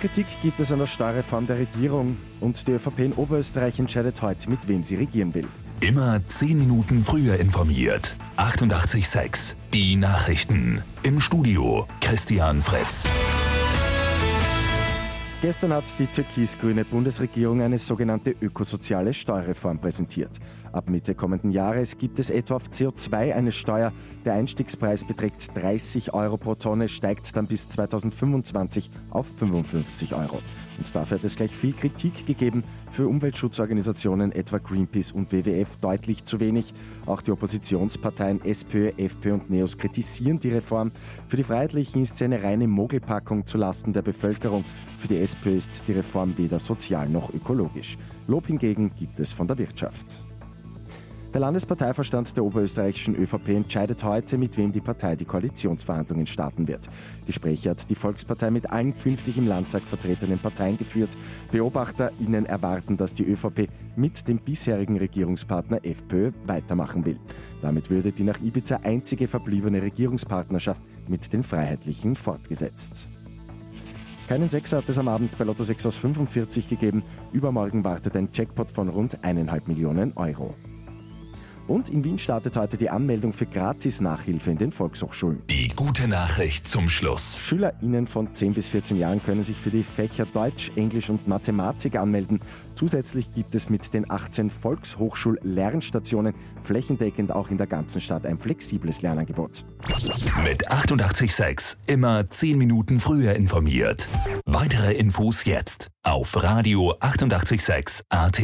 Kritik gibt es an der Steuerreform der Regierung und die ÖVP in Oberösterreich entscheidet heute, mit wem sie regieren will. Immer 10 Minuten früher informiert. 88.6 Die Nachrichten. Im Studio Christian Fritz. Gestern hat die türkis-grüne Bundesregierung eine sogenannte ökosoziale Steuerreform präsentiert. Ab Mitte kommenden Jahres gibt es etwa auf CO2 eine Steuer. Der Einstiegspreis beträgt 30 Euro pro Tonne, steigt dann bis 2025 auf 55 Euro. Und dafür hat es gleich viel Kritik gegeben. Für Umweltschutzorganisationen etwa Greenpeace und WWF deutlich zu wenig. Auch die Oppositionsparteien SPÖ, FPÖ und NEOS kritisieren die Reform. Für die Freiheitlichen ist sie eine reine Mogelpackung zulasten der Bevölkerung. Für die SPÖ ist die Reform weder sozial noch ökologisch. Lob hingegen gibt es von der Wirtschaft. Der Landesparteiverstand der oberösterreichischen ÖVP entscheidet heute, mit wem die Partei die Koalitionsverhandlungen starten wird. Gespräche hat die Volkspartei mit allen künftig im Landtag vertretenen Parteien geführt. BeobachterInnen erwarten, dass die ÖVP mit dem bisherigen Regierungspartner FPÖ weitermachen will. Damit würde die nach Ibiza einzige verbliebene Regierungspartnerschaft mit den Freiheitlichen fortgesetzt. Keinen Sechser hat es am Abend bei Lotto 6 aus 45 gegeben. Übermorgen wartet ein Jackpot von rund 1,5 Millionen Euro. Und in Wien startet heute die Anmeldung für Gratis-Nachhilfe in den Volkshochschulen. Die gute Nachricht zum Schluss. SchülerInnen von 10 bis 14 Jahren können sich für die Fächer Deutsch, Englisch und Mathematik anmelden. Zusätzlich gibt es mit den 18 Volkshochschul-Lernstationen flächendeckend auch in der ganzen Stadt ein flexibles Lernangebot. Mit 886 immer 10 Minuten früher informiert. Weitere Infos jetzt auf Radio 886 AT.